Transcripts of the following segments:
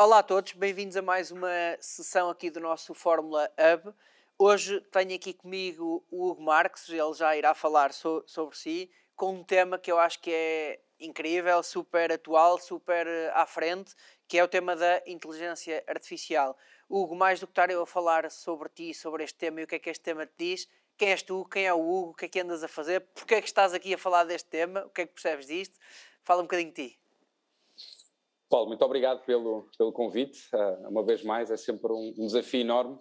Olá a todos, bem-vindos a mais uma sessão aqui do nosso Fórmula Hub. Hoje tenho aqui comigo o Hugo Marques, ele já irá falar so sobre si, com um tema que eu acho que é incrível, super atual, super eh, à frente, que é o tema da inteligência artificial. Hugo, mais do que estar eu a falar sobre ti, sobre este tema e o que é que este tema te diz, quem és tu, quem é o Hugo, o que é que andas a fazer, porque é que estás aqui a falar deste tema, o que é que percebes disto? Fala um bocadinho de ti. Paulo, muito obrigado pelo, pelo convite. Uh, uma vez mais, é sempre um, um desafio enorme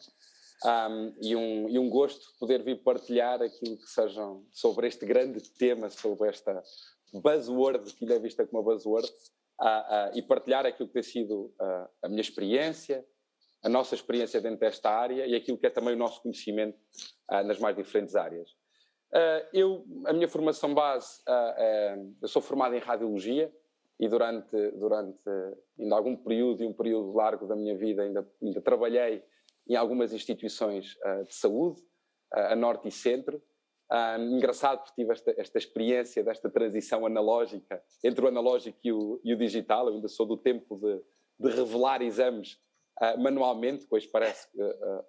um, e, um, e um gosto poder vir partilhar aquilo que sejam sobre este grande tema, sobre esta buzzword, que ainda é vista como uma buzzword, uh, uh, e partilhar aquilo que tem sido a minha experiência, a nossa experiência dentro desta área e aquilo que é também o nosso conhecimento nas mais diferentes áreas. eu, a minha formação base, é, eu sou formado em radiologia, e durante, durante ainda algum período e um período largo da minha vida ainda, ainda trabalhei em algumas instituições uh, de saúde, uh, a norte e centro. Uh, engraçado porque tive esta, esta experiência desta transição analógica entre o analógico e o, e o digital. Eu ainda sou do tempo de, de revelar exames manualmente, pois parece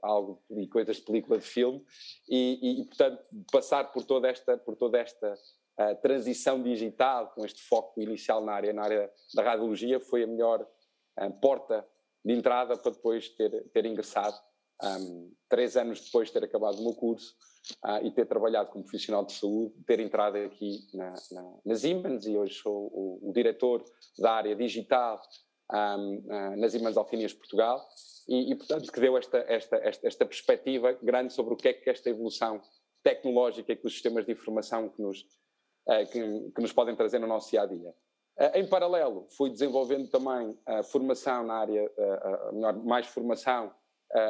algo e coisas de película de filme, e, e, portanto passar por toda esta, por toda esta a transição digital, com este foco inicial na área, na área da radiologia, foi a melhor um, porta de entrada para depois ter, ter ingressado, um, três anos depois de ter acabado o meu curso uh, e ter trabalhado como profissional de saúde, ter entrado aqui na, na, na Siemens e hoje sou o, o diretor da área digital um, uh, nas Siemens Alfinias Portugal. E, e, portanto, que deu esta, esta, esta, esta perspectiva grande sobre o que é que esta evolução tecnológica e que os sistemas de informação que nos que, que, nos podem trazer no nosso dia a dia. Eh, em paralelo, fui desenvolvendo também a formação na área, eh, melhor, mais formação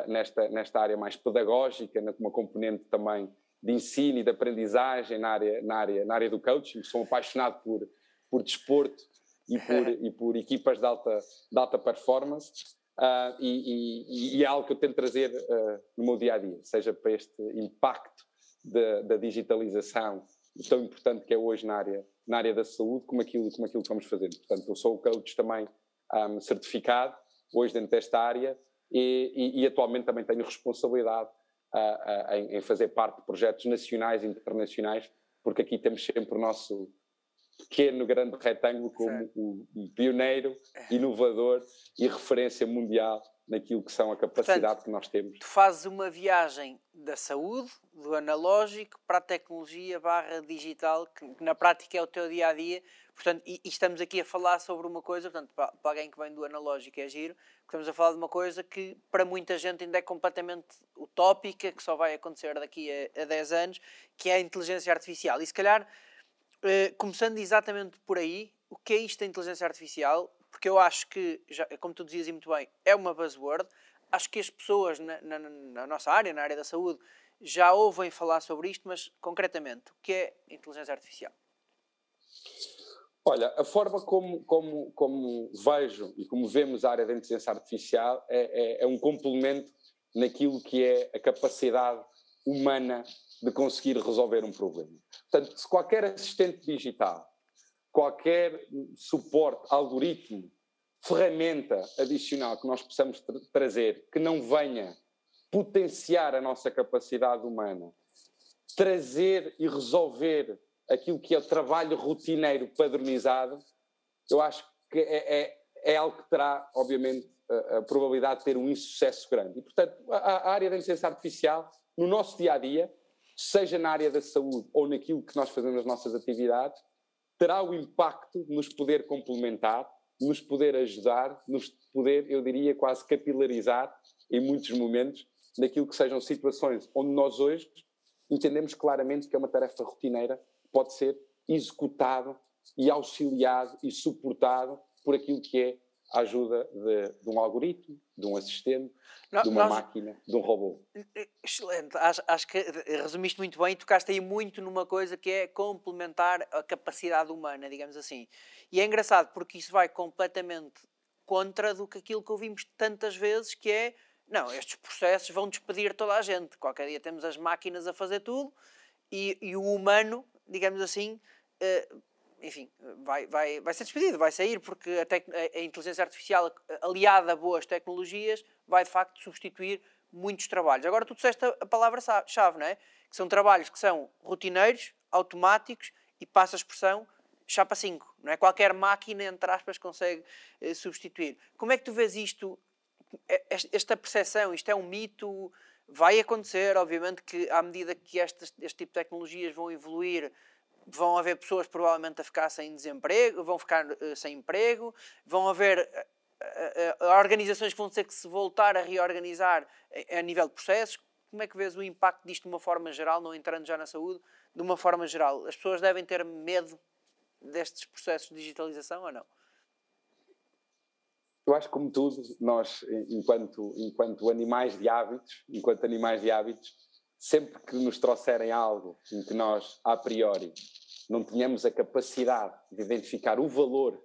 nesta, nesta área mais pedagógica, uma componente também de ensino e de aprendizagem na área, na área, na área do coaching. Sou apaixonado por, por desporto e por, e por equipas de alta, de alta performance. Uh, e, e, e, é algo que eu tento trazer uh, no meu dia a dia, seja para este impacto da digitalização tão importante que é hoje na área, na área da saúde, como aquilo, como aquilo que vamos fazer. Portanto, eu sou o coach também um, certificado, hoje dentro desta área, e, e, e atualmente também tenho responsabilidade uh, uh, em, em, fazer parte de projetos nacionais e internacionais, porque aqui temos sempre o nosso pequeno, grande retângulo como o, pioneiro, é. inovador e referência mundial naquilo que são a capacidade Portanto, que nós temos. Tu fazes uma viagem da saúde, do analógico, para a tecnologia barra digital, que na prática é o teu dia a dia. Portanto, e, e estamos aqui a falar sobre uma coisa, portanto, para, para, alguém que vem do analógico é giro, estamos a falar de uma coisa que para muita gente ainda é completamente utópica, que só vai acontecer daqui a, a 10 anos, que é a inteligência artificial. E se calhar, eh, começando exatamente por aí, o que é isto da inteligência artificial? Porque eu acho que, já, como tu dizias muito bem, é uma buzzword. Acho que as pessoas na, na, na, nossa área, na área da saúde, já ouvem falar sobre isto, mas concretamente, o que é inteligência artificial? Olha, a forma como, como, como vejo e como vemos a área da inteligência artificial é, é, é um complemento naquilo que é a capacidade humana de conseguir resolver um problema. Portanto, se qualquer assistente digital qualquer suporte, algoritmo, ferramenta adicional que nós possamos tra trazer que não venha potenciar a nossa capacidade humana, trazer e resolver aquilo que é o trabalho rotineiro padronizado, eu acho que é, é, é algo que terá, obviamente, a, a, probabilidade de ter um insucesso grande. E, portanto, a, a área da inteligência artificial, no nosso dia a dia, seja na área da saúde ou naquilo que nós fazemos nas nossas atividades, terá o impacto de nos poder complementar, nos poder ajudar, nos poder, eu diria, quase capilarizar em muitos momentos naquilo que sejam situações onde nós hoje entendemos claramente que é uma tarefa rotineira, pode ser executado e auxiliado e suportado por aquilo que é a ajuda de, de um algoritmo, de um assistente, não, de uma nós... máquina, de um robô. Excelente, acho, acho, que resumiste muito bem e tocaste aí muito numa coisa que é complementar a capacidade humana, digamos assim. E é engraçado porque isso vai completamente contra do que aquilo que ouvimos tantas vezes, que é não, estes processos vão despedir toda a gente. Qualquer dia temos as máquinas a fazer tudo e, e o humano, digamos assim, uh, enfim, vai, vai, vai ser despedido, vai sair, porque a, a, inteligência artificial aliada a boas tecnologias vai de facto substituir muitos trabalhos. Agora tu disseste a, a palavra-chave, não é? Que são trabalhos que são rotineiros, automáticos e, passa a expressão, chapa 5. Não é? Qualquer máquina, entre aspas, consegue eh, substituir. Como é que tu vês isto, eh, esta percepção? Isto é um mito? Vai acontecer, obviamente, que à medida que este, este tipo de tecnologias vão evoluir, vão haver pessoas provavelmente a ficar sem desemprego, vão ficar uh, sem emprego, vão haver uh, organizações que vão ter que se voltar a reorganizar a, a, nível de processos. Como é que vês o impacto disto de uma forma geral, não entrando já na saúde, de uma forma geral? As pessoas devem ter medo destes processos de digitalização ou não? Eu acho que, como tudo, nós, enquanto, enquanto animais de hábitos, enquanto animais de hábitos, sempre que nos trouxerem algo em que nós, a priori, não tenhamos a capacidade de identificar o valor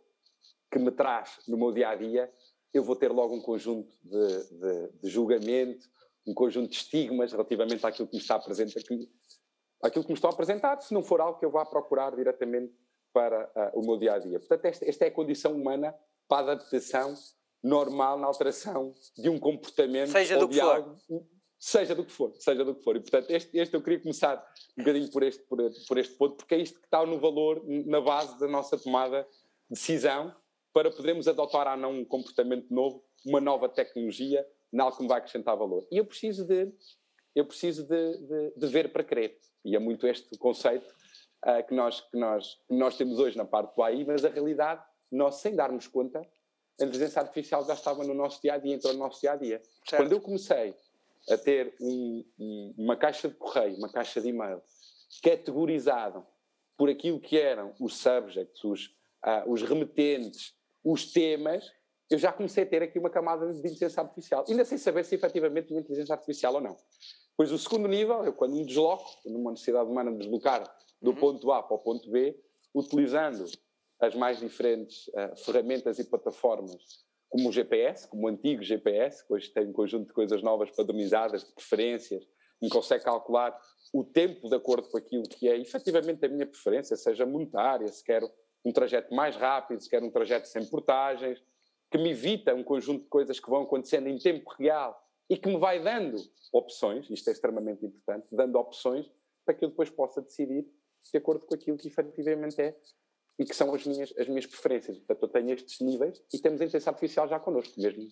que me traz no meu dia a dia, eu vou ter logo um conjunto de, de, de julgamento, um conjunto de estigmas relativamente àquilo que me está apresentado, aquilo que me estão a apresentar, se não for algo que eu vá procurar diretamente para uh, o meu dia a dia. Portanto, esta, esta é a condição humana para a adaptação normal na alteração de um comportamento seja ou de algo. Seja do que for, seja do que for. E portanto, este, este eu queria começar um bocadinho por este, por, por este ponto, porque é isto que está no valor, na base da nossa tomada de decisão para podermos adotar ou não um comportamento novo, uma nova tecnologia, algo que me vai acrescentar valor. E eu preciso de, eu preciso de, de, de ver para crer. E é muito este conceito uh, que, nós, que, nós, que nós temos hoje na parte do AI, mas a realidade, nós sem darmos conta, a inteligência artificial já estava no nosso dia a dia, entrou no nosso dia a dia. Quando eu comecei a ter um, um, uma caixa de correio, uma caixa de e-mail, categorizada por aquilo que eram os subjects, os, uh, os remetentes, os temas, eu já comecei a ter aqui uma camada de inteligência artificial. Ainda sem saber se efetivamente tinha inteligência artificial ou não. Pois o segundo nível, eu quando me desloco, numa necessidade humana de deslocar do uhum. ponto A para o ponto B, utilizando as mais diferentes uh, ferramentas e plataformas, como o GPS, como o antigo GPS, que hoje tem um conjunto de coisas novas padronizadas, de preferências, me consegue calcular o tempo de acordo com aquilo que é efetivamente a minha preferência, seja monetária, se quero um trajeto mais rápido, se quero um trajeto sem portagens, que me evita um conjunto de coisas que vão acontecendo em tempo real e que me vai dando opções, isto é extremamente importante, dando opções para que eu depois possa decidir de acordo com aquilo que efetivamente é e que são as minhas, as minhas preferências. Portanto, eu tenho estes níveis e temos a inteligência artificial já connosco, mesmo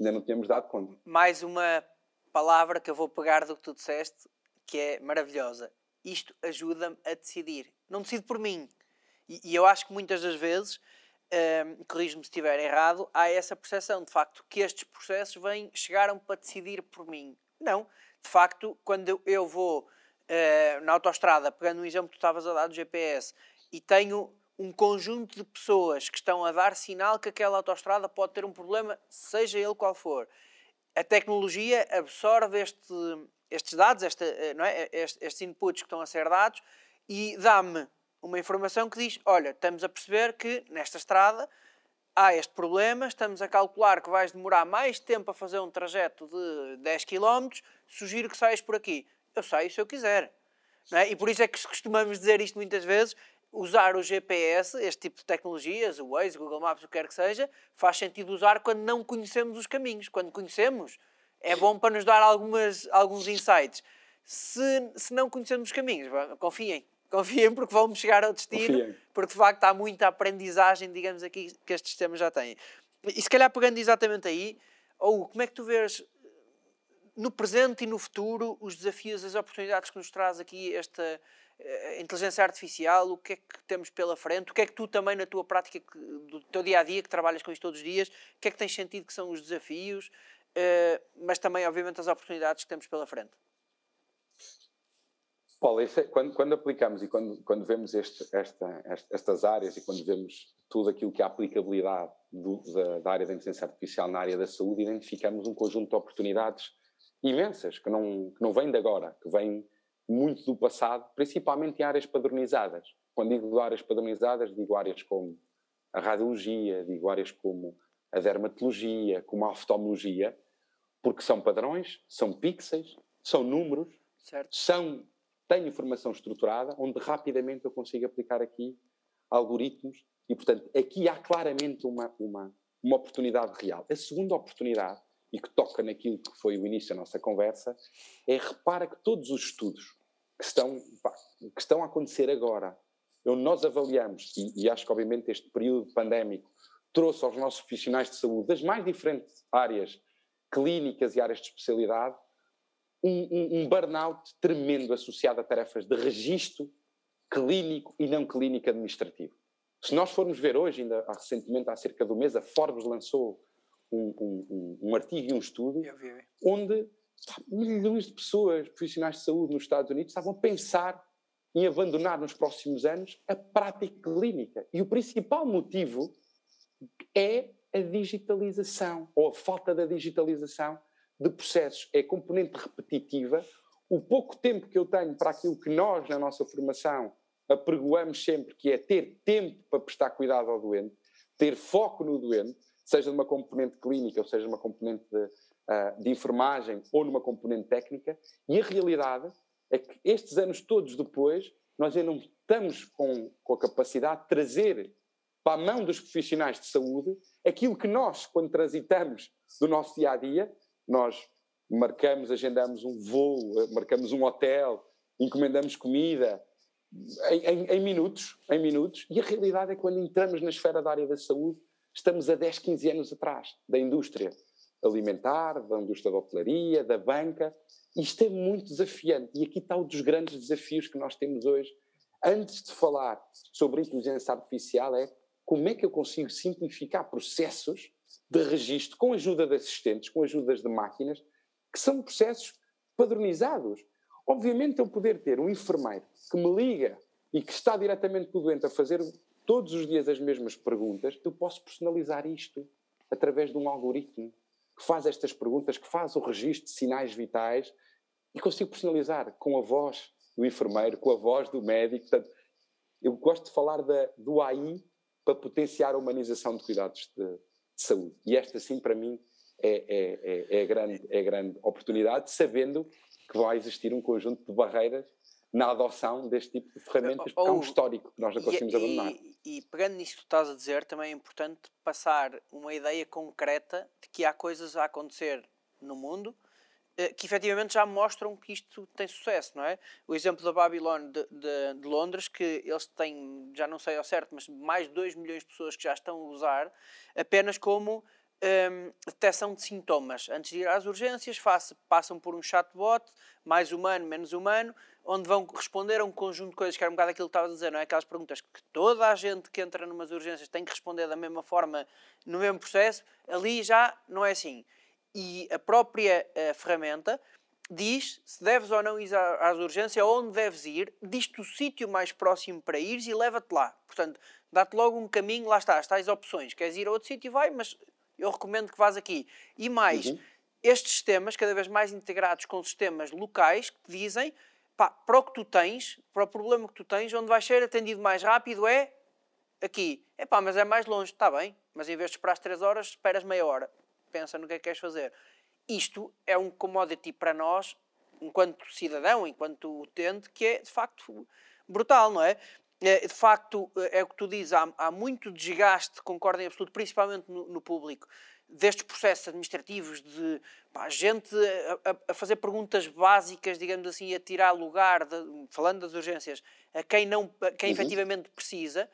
ainda não tínhamos dado conta. Mais uma palavra que eu vou pegar do que tu disseste, que é maravilhosa. Isto ajuda-me a decidir. Não decido por mim. E, e eu acho que muitas das vezes, um, corrijo-me se estiver errado, há essa percepção, de facto, que estes processos vêm, chegaram para decidir por mim. Não. De facto, quando eu vou uh, na autoestrada, pegando um exemplo que tu estavas a dar do GPS, e tenho um conjunto de pessoas que estão a dar sinal que aquela autoestrada pode ter um problema, seja ele qual for. A tecnologia absorve este, estes dados, esta, eh, não é? estes inputs que estão a ser dados e dá-me uma informação que diz: olha, estamos a perceber que nesta estrada há este problema, estamos a calcular que vais demorar mais tempo a fazer um trajeto de 10 km, sugiro que saias por aqui eu saio se eu quiser. É? E por isso é que costumamos dizer isto muitas vezes, usar o GPS, este tipo de tecnologias, o Waze, o Google Maps, o que quer que seja, faz sentido usar quando não conhecemos os caminhos. Quando conhecemos, é bom para nos dar algumas, alguns insights. Se, se não conhecemos os caminhos, confiem. Confiem porque vamos chegar ao destino, confiem. porque de facto há muita aprendizagem, digamos aqui, que estes sistemas já têm. E se calhar pegando exatamente aí, ou como é que tu vês no presente e no futuro, os desafios, as oportunidades que nos traz aqui esta inteligência artificial, o que é que temos pela frente, o que é que tu também na tua prática, do teu dia a dia, que trabalhas com isto todos os dias, o que é que tens sentido que são os desafios, uh, mas também, obviamente, as oportunidades que temos pela frente? Paulo, é, quando, quando, aplicamos e quando, quando vemos este, esta, estas áreas e quando vemos tudo aquilo que é a aplicabilidade do, da, da, área da inteligência artificial na área da saúde, identificamos um conjunto de oportunidades imensas, que não, que não vêm de agora, que vêm muito do passado, principalmente em áreas padronizadas. Quando digo áreas padronizadas, digo áreas como a radiologia, digo áreas como a dermatologia, como a oftalmologia, porque são padrões, são pixels, são números, certo. são têm informação estruturada, onde rapidamente eu consigo aplicar aqui algoritmos, e, portanto, aqui há claramente uma, uma, uma oportunidade real. A segunda oportunidade, e que toca naquilo que foi o início da nossa conversa, é repara que todos os estudos que estão, pá, que estão a acontecer agora, onde nós avaliamos, e, e acho que obviamente este período pandémico trouxe aos nossos profissionais de saúde das mais diferentes áreas clínicas e áreas de especialidade um, um, um burnout tremendo associado a tarefas de registro clínico e não clínico administrativo. Se nós formos ver hoje, ainda recentemente, há cerca de um mês, a Forbes lançou um, um, um artigo e um estudo onde milhões de pessoas, profissionais de saúde nos Estados Unidos, estavam a pensar em abandonar nos próximos anos a prática clínica. E o principal motivo é a digitalização, ou a falta da digitalização de processos. É componente repetitiva. O pouco tempo que eu tenho para aquilo que nós, na nossa formação, apregoamos sempre, que é ter tempo para prestar cuidado ao doente, ter foco no doente, seja numa componente clínica ou seja numa componente de, uh, de enfermagem ou numa componente técnica, e a realidade é que estes anos todos depois, nós ainda não estamos com, com a capacidade de trazer para a mão dos profissionais de saúde aquilo que nós, quando transitamos do nosso dia a dia, nós marcamos, agendamos um voo, marcamos um hotel, encomendamos comida, em, em, em, minutos, em minutos, e a realidade é que quando entramos na esfera da área da saúde, estamos a 10, 15 anos atrás da indústria alimentar, da indústria da hotelaria, da banca, isto é muito desafiante, e aqui está um dos grandes desafios que nós temos hoje. Antes de falar sobre inteligência artificial, é como é que eu consigo simplificar processos de registro com a ajuda de assistentes, com ajudas de máquinas, que são processos padronizados. Obviamente, eu poder ter um enfermeiro que me liga e que está diretamente com o doente a fazer todos os dias as mesmas perguntas, eu posso personalizar isto através de um algoritmo que faz estas perguntas, que faz o registro de sinais vitais e consigo personalizar com a voz do enfermeiro, com a voz do médico. Portanto, eu gosto de falar da, do AI para potenciar a humanização de cuidados de, de saúde. E esta, sim, para mim, é, é, é, é, a grande, é a grande oportunidade, sabendo que vai existir um conjunto de barreiras na adoção deste tipo de ferramentas, porque é um histórico que nós não conseguimos e, abandonar. E, pegando nisso que estás a dizer, também é importante passar uma ideia concreta de que há coisas a acontecer no mundo eh, que efetivamente já mostram que isto tem sucesso, não é? O exemplo da Babylon de, de, de, Londres, que eles têm, já não sei ao certo, mas mais de 2 milhões de pessoas que já estão a usar apenas como um, detecção de sintomas. Antes de ir às urgências, faço, passam por um chatbot, mais humano, menos humano, onde vão responder a um conjunto de coisas, que era um bocado aquilo que estavas a dizer, não é? Aquelas perguntas que toda a gente que entra numas urgências tem que responder da mesma forma, no mesmo processo, ali já não é assim. E a própria uh, ferramenta diz se deves ou não ir às urgências, onde deves ir, diz-te o sítio mais próximo para ires e leva-te lá. Portanto, dá-te logo um caminho, lá está, tais opções. Queres ir a outro sítio, vai, mas eu recomendo que vás aqui. E mais, uhum. estes sistemas, cada vez mais integrados com sistemas locais, que te dizem, pá, para o que tu tens, para o problema que tu tens, onde vais ser atendido mais rápido é aqui. É pá, mas é mais longe, está bem, mas em vez de esperar 3 horas, esperas meia hora. Pensa no que é que queres fazer. Isto é um commodity para nós, enquanto cidadão, enquanto utente, que é de facto brutal, não é? É, de facto, é o que tu dizes, há, há muito desgaste, concordo em absoluto, principalmente no, no público, destes processos administrativos de pá, gente a, a, fazer perguntas básicas, digamos assim, a tirar lugar, de, falando das urgências, a quem, não, a quem uhum. efetivamente precisa.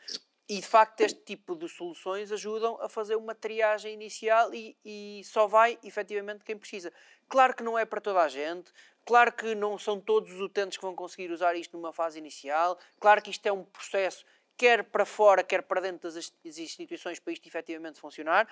E de facto, este tipo de soluções ajudam a fazer uma triagem inicial e, e só vai efetivamente quem precisa. Claro que não é para toda a gente, Claro que não são todos os utentes que vão conseguir usar isto numa fase inicial. Claro que isto é um processo, quer para fora, quer para dentro das instituições, para isto efetivamente funcionar.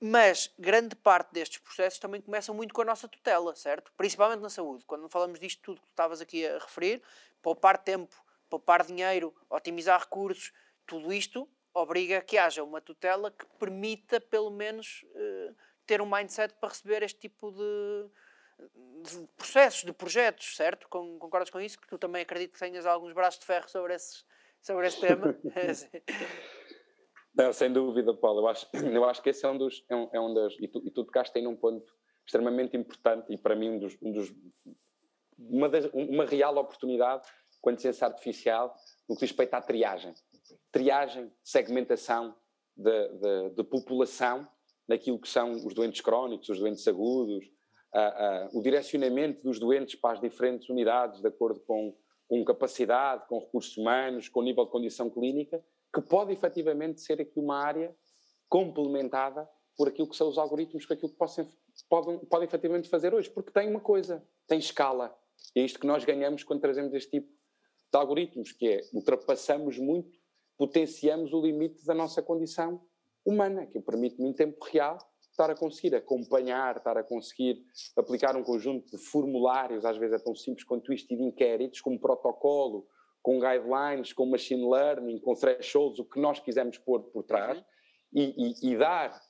Mas grande parte destes processos também começam muito com a nossa tutela, certo? Principalmente na saúde. Quando falamos disto tudo que estavas aqui a referir, poupar tempo, poupar dinheiro, otimizar recursos, tudo isto obriga a que haja uma tutela que permita, pelo menos, uh, ter um mindset para receber este tipo de, de processos, de projetos, certo? Concordas com isso? Que tu também acredito que tenhas alguns braços de ferro sobre esse, sobre esse tema. Não, sem dúvida, Paulo. Eu acho, eu acho que esse é um dos. É um, é um das, e, tu, e tu tocaste aí num ponto extremamente importante e para mim um dos, um dos uma, das, uma real oportunidade com a inteligência artificial no que diz respeito à triagem. triagem, segmentação de, de, de, população naquilo que são os doentes crónicos, os doentes agudos, o direcionamento dos doentes para as diferentes unidades de acordo com, com capacidade, com recursos humanos, com nível de condição clínica, que pode efetivamente ser aqui uma área complementada por aquilo que são os algoritmos, por aquilo que possam, podem, podem efetivamente fazer hoje, porque tem uma coisa, tem escala. E é isto que nós ganhamos quando trazemos este tipo de algoritmos, que é ultrapassamos muito, potenciamos o limite da nossa condição humana, que permite-me em tempo real estar a conseguir acompanhar, estar a conseguir aplicar um conjunto de formulários, às vezes é tão simples quanto isto, e de inquéritos, com protocolo, com guidelines, com machine learning, com thresholds, o que nós quisermos pôr por trás, e, e, e dar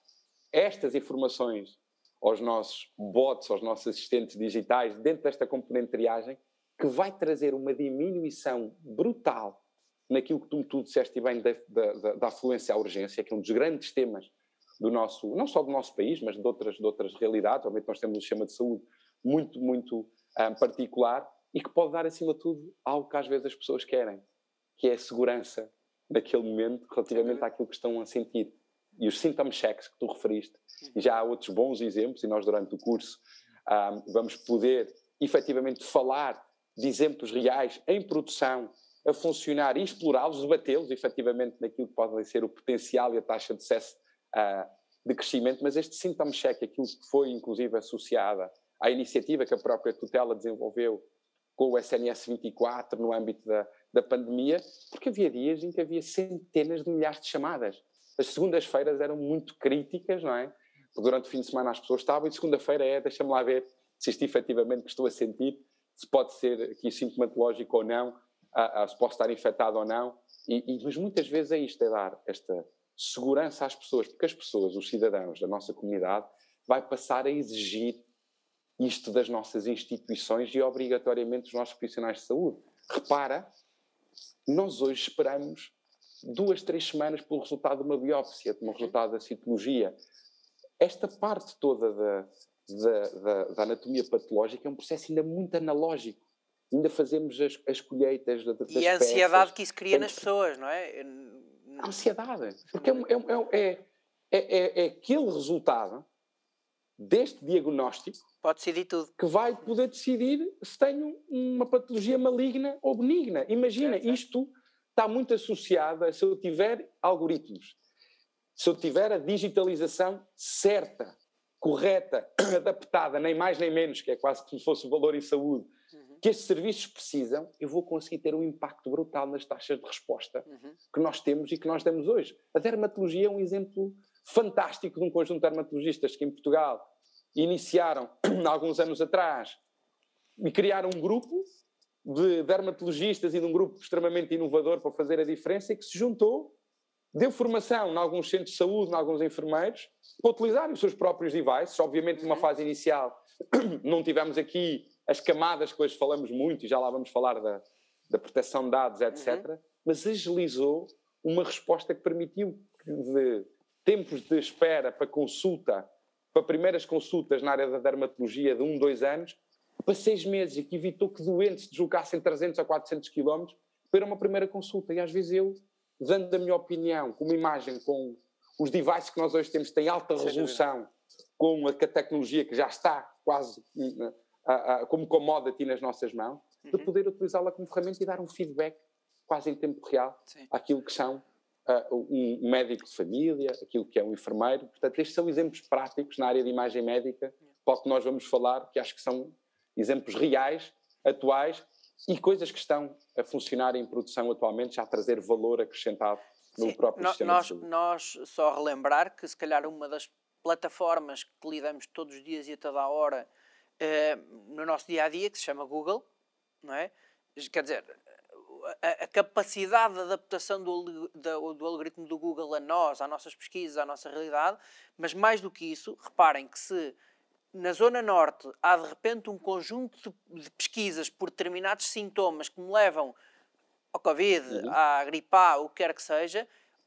estas informações aos nossos bots, aos nossos assistentes digitais, dentro desta componente de triagem, que vai trazer uma diminuição brutal naquilo que tu, tu disseste bem da, da, da afluência à urgência, que é um dos grandes temas do nosso, não só do nosso país, mas de outras, de outras realidades. Obviamente nós temos um sistema de saúde muito, muito um, ah, particular e que pode dar, acima de tudo, algo que às vezes as pessoas querem, que é a segurança naquele momento relativamente àquilo que estão a sentir. E os symptom checks que tu referiste, e já há outros bons exemplos, e nós durante o curso um, ah, vamos poder efetivamente falar de exemplos reais em produção a funcionar e explorá-los, debatê-los efetivamente naquilo que pode ser o potencial e a taxa de sucesso uh, de crescimento, mas este symptom check, aquilo que foi inclusive associada à iniciativa que a própria tutela desenvolveu com o SNS 24 no âmbito da, da pandemia, porque havia dias em que havia centenas de milhares de chamadas. As segundas-feiras eram muito críticas, não é? Porque durante o fim de semana as pessoas estavam e segunda-feira é, deixa-me lá ver se isto efetivamente que estou a sentir, se pode ser aqui sintomatológico ou não, a, a, se posso estar infectado ou não. E, e, mas muitas vezes é isto, é dar esta segurança às pessoas, porque as pessoas, os cidadãos da nossa comunidade, vai passar a exigir isto das nossas instituições e obrigatoriamente dos nossos profissionais de saúde. Repara, nós hoje esperamos duas, três semanas pelo resultado de uma biópsia, de um resultado da citologia. Esta parte toda da, da, da, da, anatomia patológica é um processo ainda muito analógico. Ainda fazemos as, as colheitas das E a ansiedade peças. que isso cria nas pessoas, não é? Ansiedade. Porque é, é, é, é, é aquele resultado deste diagnóstico Pode decidir tudo. que vai poder decidir se tenho uma patologia maligna ou benigna. Imagina, é, isto está muito associado a se eu tiver algoritmos, se eu tiver a digitalização certa, correta, adaptada, nem mais nem menos, que é quase como se fosse o valor em saúde, que estes serviços precisam, eu vou conseguir ter um impacto brutal nas taxas de resposta uhum. que nós temos e que nós damos hoje. A dermatologia é um exemplo fantástico de um conjunto de dermatologistas que em Portugal iniciaram há alguns anos atrás e criaram um grupo de dermatologistas e de um grupo extremamente inovador para fazer a diferença e que se juntou, deu formação em alguns centros de saúde, em alguns enfermeiros, para utilizarem os seus próprios devices. Obviamente, numa uhum. fase inicial, não tivemos aqui as camadas que hoje falamos muito, e já lá vamos falar da, da proteção de dados, etc., uhum. mas agilizou uma resposta que permitiu que de tempos de espera para consulta, para primeiras consultas na área da dermatologia de um, dois anos, para seis meses, e que evitou que doentes deslocassem 300 a 400 quilómetros para uma primeira consulta. E às vezes eu, dando a minha opinião, com uma imagem, com os devices que nós hoje temos, têm alta resolução, com a, tecnologia que já está quase né, uh, uh, como commodity nas nossas mãos, uhum. de poder utilizá-la como ferramenta e dar um feedback quase em tempo real Sim. àquilo que são uh, um médico de família, aquilo que é um enfermeiro. Portanto, estes são exemplos práticos na área de imagem médica, para o que nós vamos falar, que acho que são exemplos reais, atuais e coisas que estão a funcionar em produção atualmente, já a trazer valor acrescentado no Sim, próprio no, sistema nós, nós só relembrar que se calhar uma das plataformas que lidamos todos os dias e a toda a hora uh, no nosso dia a dia, que se chama Google, não é? Quer dizer, a, a capacidade de adaptação do, do, do, algoritmo do Google a nós, às nossas pesquisas, à nossa realidade, mas mais do que isso, reparem que se na Zona Norte há de repente um conjunto de, de pesquisas por determinados sintomas que me levam ao Covid, uhum. à gripe A, o que quer que seja,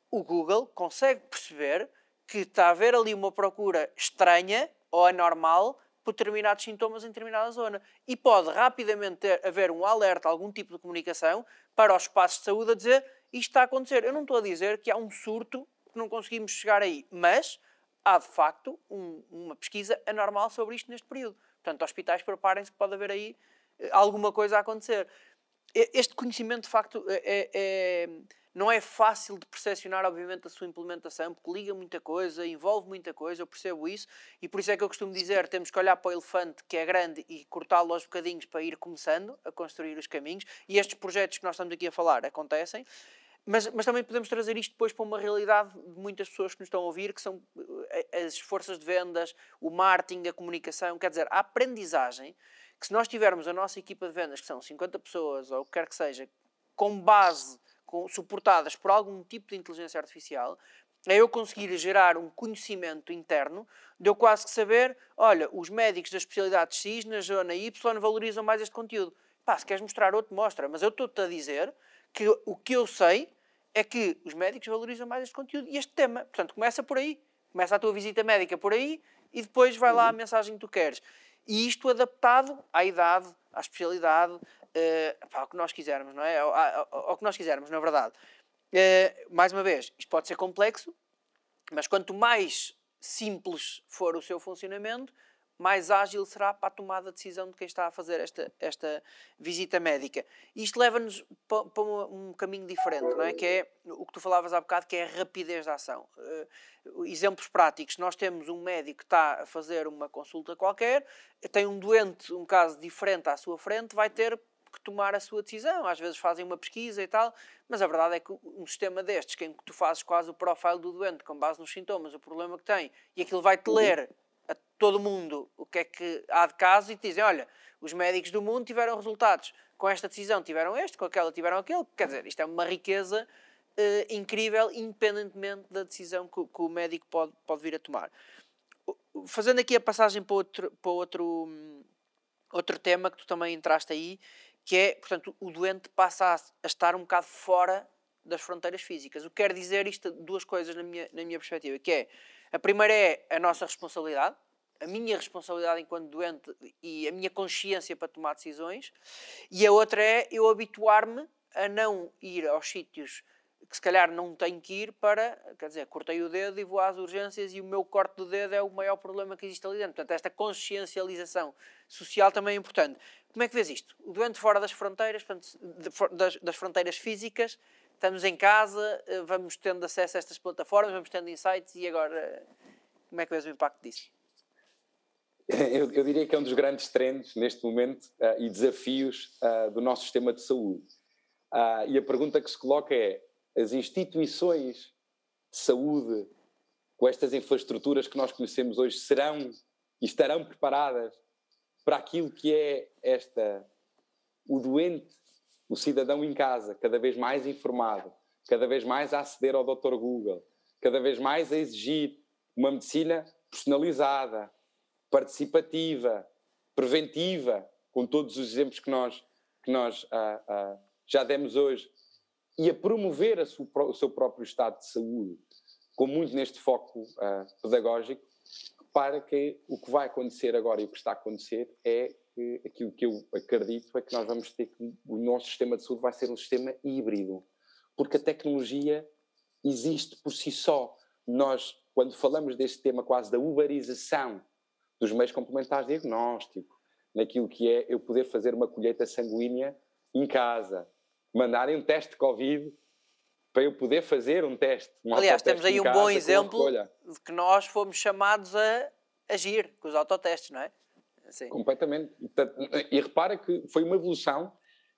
o Google consegue perceber que está a haver ali uma procura estranha ou anormal por determinados sintomas em determinada zona. E pode rapidamente ter, haver um alerta, algum tipo de comunicação para os espaços de saúde a dizer isto está a acontecer. Eu não estou a dizer que há um surto que não conseguimos chegar aí, mas há de facto um, uma pesquisa anormal sobre isto neste período. Portanto, hospitais, preparem-se que pode haver aí eh, alguma coisa a acontecer. Este conhecimento, de facto, é, é, é, não é fácil de percepcionar, obviamente, a sua implementação, porque liga muita coisa, envolve muita coisa, eu percebo isso, e por isso é que eu costumo dizer, temos que olhar para o elefante, que é grande, e cortá-lo aos bocadinhos para ir começando a construir os caminhos, e estes projetos que nós estamos aqui a falar acontecem, mas, mas também podemos trazer isto depois para uma realidade de muitas pessoas que nos estão a ouvir, que são eh, as forças de vendas, o marketing, a comunicação, quer dizer, a aprendizagem, que se nós tivermos a nossa equipa de vendas, que são 50 pessoas, ou o que quer que seja, com base, com, suportadas por algum tipo de inteligência artificial, é eu conseguir gerar um conhecimento interno de eu quase que saber, olha, os médicos da especialidade X na zona Y valorizam mais este conteúdo. Pá, se queres mostrar outro, mostra. Mas eu estou-te a dizer que o que eu sei é que os médicos valorizam mais este conteúdo e este tema. Portanto, começa por aí. Começa a tua visita médica por aí e depois vai lá a uhum. mensagem que tu queres. E isto adaptado à idade, à especialidade, uh, ao que nós quisermos, não é? Ao, ao, ao que nós quisermos, na verdade. Uh, mais uma vez, isto pode ser complexo, mas quanto mais simples for o seu funcionamento, mais ágil será para a tomada de decisão de quem está a fazer esta, esta visita médica. Isto leva-nos para, para um caminho diferente, não é? Que é o que tu falavas há bocado, que é a rapidez da ação. Uh, exemplos práticos. Nós temos um médico que está a fazer uma consulta qualquer, tem um doente, um caso diferente à sua frente, vai ter que tomar a sua decisão. Às vezes fazem uma pesquisa e tal, mas a verdade é que um sistema destes, em que tu fazes quase o profile do doente com base nos sintomas, o problema que tem, e aquilo vai-te uhum. ler a todo mundo o que é que há de caso e te dizem, olha, os médicos do mundo tiveram resultados, com esta decisão tiveram este, com aquela tiveram aquele. Quer dizer, isto é uma riqueza uh, incrível, independentemente da decisão que, que, o médico pode, pode vir a tomar. Fazendo aqui a passagem para outro, para outro, outro tema que tu também entraste aí, que é, portanto, o doente passa a, estar um bocado fora das fronteiras físicas. O que quer dizer isto, duas coisas na minha, na minha perspectiva, que é a primeira é a nossa responsabilidade, a minha responsabilidade enquanto doente e a minha consciência para tomar decisões, e a outra é eu habituar-me a não ir aos sítios que se calhar não tenho que ir para, quer dizer, cortei o dedo e vou às urgências e o meu corte do dedo é o maior problema que existe ali dentro. Portanto, esta consciencialização social também é importante. Como é que vês isto? Doente fora das fronteiras, portanto, das, das fronteiras físicas, estamos em casa, eh, vamos tendo acesso a estas plataformas, vamos tendo insights e agora como é que vês o impacto disso? Eu, eu diria que é um dos grandes trends neste momento uh, e desafios uh, do nosso sistema de saúde. Uh, e a pergunta que se coloca é: as instituições de saúde, com estas infraestruturas que nós conhecemos hoje, serão e estarão preparadas para aquilo que é esta o doente o cidadão em casa, cada vez mais informado, cada vez mais a aceder ao Dr. Google, cada vez mais a exigir uma medicina personalizada, participativa, preventiva, com todos os exemplos que nós, que nós ah, ah, já demos hoje, e a promover a o seu próprio estado de saúde, com muito neste foco ah, pedagógico, para que o que vai acontecer agora e o que está a acontecer é que aquilo que eu acredito é que nós vamos ter que o nosso sistema de saúde vai ser um sistema híbrido, porque a tecnologia existe por si só. Nós, quando falamos deste tema quase da uberização dos meios complementares de diagnóstico, naquilo que é eu poder fazer uma colheita sanguínea em casa, mandarem um teste de Covid para eu poder fazer um teste. Um Aliás, temos aí um bom exemplo de que nós fomos chamados a agir com os autotestes, não é? Sim. Completamente. E, e repara que foi uma evolução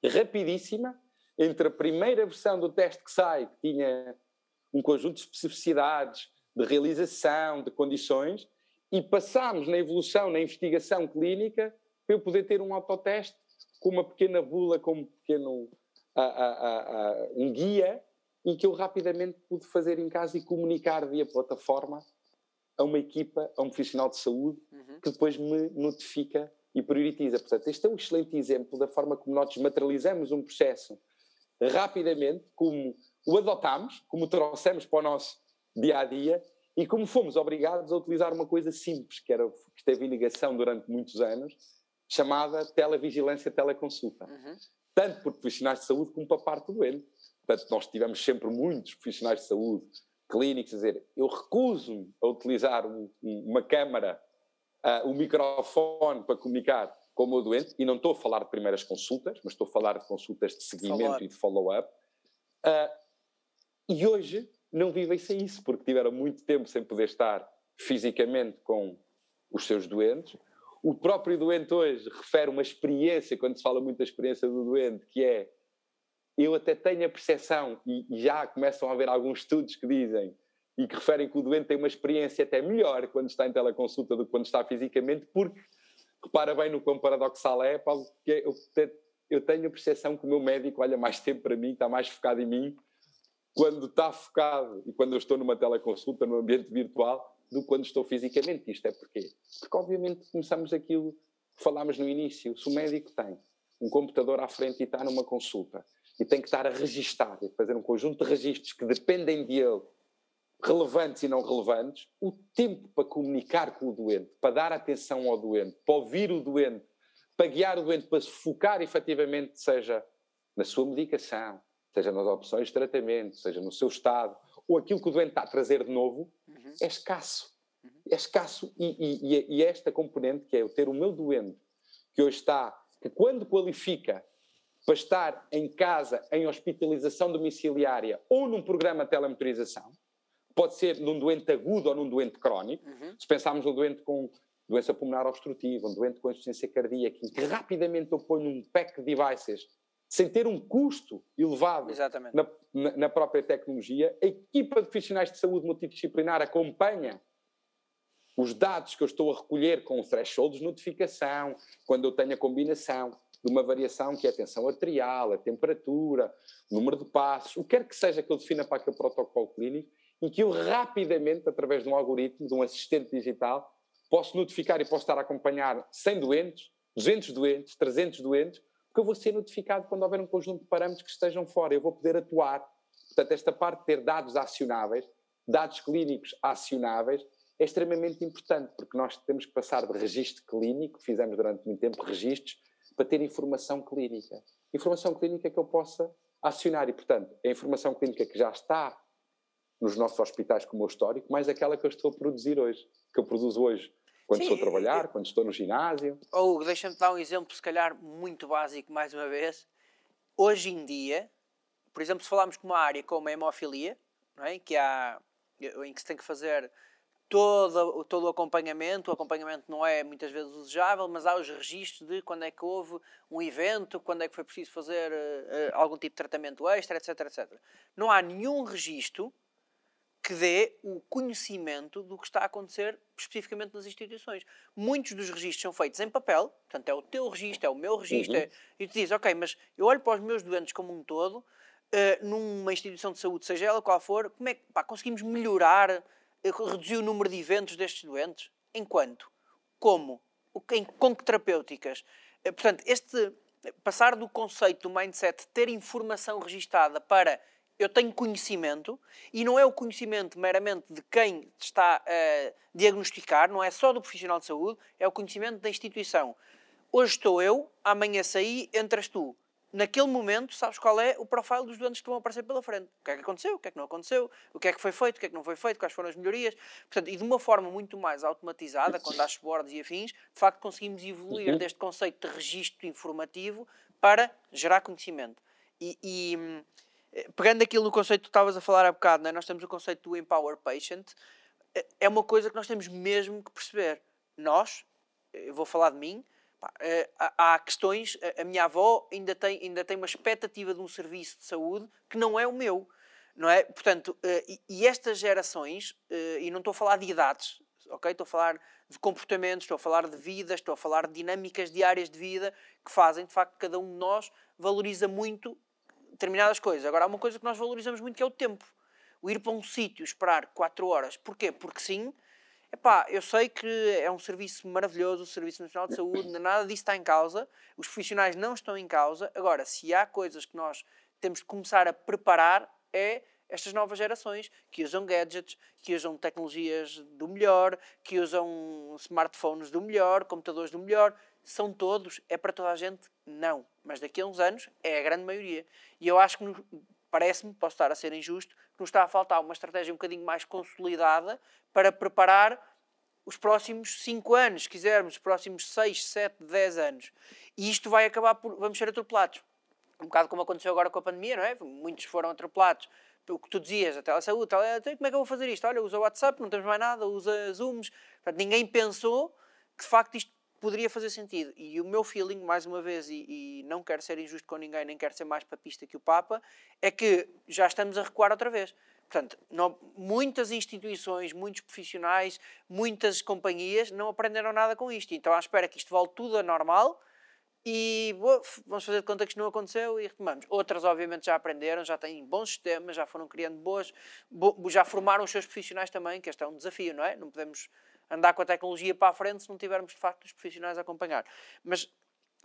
rapidíssima entre a primeira versão do teste que sai, que tinha um conjunto de especificidades, de realização, de condições, e passámos na evolução, na investigação clínica, para eu poder ter um autoteste com uma pequena bula, com um pequeno a, a, a, um guia, e que eu rapidamente pude fazer em casa e comunicar via plataforma a uma equipa, a um profissional de saúde, uhum. que depois me notifica e prioritiza. Portanto, este é um excelente exemplo da forma como nós desmaterializamos um processo rapidamente, como o adotamos, como o trouxemos para o nosso dia a dia e como fomos obrigados a utilizar uma coisa simples, que, era, que teve em ligação durante muitos anos, chamada televigilância teleconsulta. Uhum. Tanto por profissionais de saúde como para a parte do doente. Portanto, nós tivemos sempre muitos profissionais de saúde, clínicos, a dizer: eu recuso-me a utilizar um, uma câmara, uh, um microfone para comunicar com o meu doente, e não estou a falar de primeiras consultas, mas estou a falar de consultas de seguimento e de follow-up. Uh, e hoje não vivem sem isso, porque tiveram muito tempo sem poder estar fisicamente com os seus doentes. O próprio doente hoje refere uma experiência, quando se fala muito da experiência do doente, que é eu até tenho a percepção, e, já começam a haver alguns estudos que dizem e que referem que o doente tem uma experiência até melhor quando está em teleconsulta do que quando está fisicamente, porque repara bem no quão paradoxal é, Paulo, que eu, eu tenho a percepção que o meu médico olha mais tempo para mim, está mais focado em mim, quando está focado e quando eu estou numa teleconsulta, no ambiente virtual, do que quando estou fisicamente. Isto é porquê? Porque, obviamente, começamos aquilo que falámos no início. Se o médico tem um computador à frente e está numa consulta e tem que estar a registar e fazer um conjunto de registros que dependem de ele, relevantes e não relevantes, o tempo para comunicar com o doente, para dar atenção ao doente, para ouvir o doente, para guiar o doente, para se focar efetivamente, seja na sua medicação, seja nas opções de tratamento, seja no seu estado, ou aquilo que o doente está a trazer de novo, uhum. é escasso. Uhum. É escasso e, e, e, esta componente, que é o ter o meu doente, que hoje está, que quando qualifica para estar em casa, em hospitalização domiciliária ou num programa de telemotorização, pode ser num doente agudo ou num doente crónico. Uhum. Se pensarmos num doente com doença pulmonar obstrutiva, um doente com insuficiência cardíaca, em que rapidamente eu ponho um pack de devices sem ter um custo elevado na, na, na, própria tecnologia, a equipa de profissionais de saúde multidisciplinar acompanha os dados que eu estou a recolher com o threshold de notificação, quando eu tenho a combinação de uma variação que é a tensão arterial, a temperatura, o número de passos, o que quer que seja que eu defina para aquele protocolo clínico, em que eu rapidamente, através de um algoritmo, de um assistente digital, posso notificar e posso estar a acompanhar 100 doentes, 200 doentes, 300 doentes, porque eu vou ser notificado quando houver um conjunto de parâmetros que estejam fora, eu vou poder atuar. Portanto, esta parte de ter dados acionáveis, dados clínicos acionáveis, é extremamente importante, porque nós temos que passar de registro clínico, fizemos durante muito tempo registros, para ter informação clínica. Informação clínica que eu possa acionar e, portanto, a informação clínica que já está nos nossos hospitais como o histórico, mais aquela que eu estou a produzir hoje, que eu produzo hoje quando Sim, estou a trabalhar, eu, quando estou no ginásio. Ou deixa-me dar um exemplo, se calhar muito básico, mais uma vez. Hoje em dia, por exemplo, se falarmos com uma área como a hemofilia, não é? que há, em que se tem que fazer todo, todo o acompanhamento, o acompanhamento não é muitas vezes desejável, mas há os registros de quando é que houve um evento, quando é que foi preciso fazer uh, algum tipo de tratamento extra, etc, etc. Não há nenhum registro que dê o conhecimento do que está a acontecer especificamente nas instituições. Muitos dos registros são feitos em papel, portanto é o teu registro, é o meu registro, uhum. é, e tu dizes, ok, mas eu olho para os meus doentes como um todo, uh, numa instituição de saúde, seja ela qual for, como é que pá, conseguimos melhorar, reduzir o número de eventos destes doentes? Enquanto? Como? Em, com que terapêuticas? Uh, portanto, este passar do conceito do mindset ter informação registada para eu tenho conhecimento e não é o conhecimento meramente de quem está a diagnosticar, não é só do profissional de saúde, é o conhecimento da instituição. Hoje estou eu, amanhã saí, entras tu. Naquele momento, sabes qual é o profile dos doentes que vão aparecer pela frente. O que é que aconteceu, o que é que não aconteceu, o que é que foi feito, o que é que não foi feito, quais foram as melhorias. Portanto, e de uma forma muito mais automatizada, com dashboards e afins, de facto conseguimos evoluir uhum. deste conceito de registro informativo para gerar conhecimento. E, e hum, pegando aquilo no conceito que tu estavas a falar há bocado, é? nós temos o conceito do Empower Patient, é, é uma coisa que nós temos mesmo que perceber. Nós, eu vou falar de mim, eh, há questões, a minha avó ainda tem, ainda tem uma expectativa de um serviço de saúde que não é o meu. Não é? Portanto, eh, e estas gerações, eh, e não estou a falar de idades, ok? Estou a falar de comportamentos, estou a falar de vidas, estou a falar de dinâmicas diárias de vida que fazem, de facto, cada um de nós valoriza muito determinadas coisas. Agora, há uma coisa que nós valorizamos muito que é o tempo. O ir para um sítio, esperar 4 horas. Porquê? Porque sim, epá, eu sei que é um serviço maravilhoso, o Serviço Nacional de Saúde, nada disso está em causa, os profissionais não estão em causa. Agora, se há coisas que nós temos de começar a preparar, é estas novas gerações que usam gadgets, que usam tecnologias do melhor, que usam smartphones do melhor, computadores do melhor. São todos? É para toda a gente? Não. Mas daqui a uns anos é a grande maioria. E eu acho que parece-me, posso estar a ser injusto, que nos está a faltar uma estratégia um bocadinho mais consolidada para preparar os próximos 5 anos, se quisermos, os próximos 6, 7, 10 anos. E isto vai acabar por. Vamos ser atropelados. Um bocado como aconteceu agora com a pandemia, não é? Muitos foram atropelados. O que tu dizias, a telesaúde, tele, então, como é que eu vou fazer isto? Olha, usa o WhatsApp, não temos mais nada, usa Zooms. Portanto, ninguém pensou que de facto isto poderia fazer sentido. E o meu feeling, mais uma vez, e, e, não quero ser injusto com ninguém, nem quero ser mais papista que o Papa, é que já estamos a recuar outra vez. Portanto, não, muitas instituições, muitos profissionais, muitas companhias não aprenderam nada com isto. Então, à espera que isto volte tudo a normal e boa, vamos fazer de conta que isto não aconteceu e retomamos. Outras, obviamente, já aprenderam, já têm bons sistemas, já foram criando boas, bo, já formaram os seus profissionais também, que este é um desafio, não é? Não podemos andar com a tecnologia para a frente se não tivermos, de facto, os profissionais a acompanhar. Mas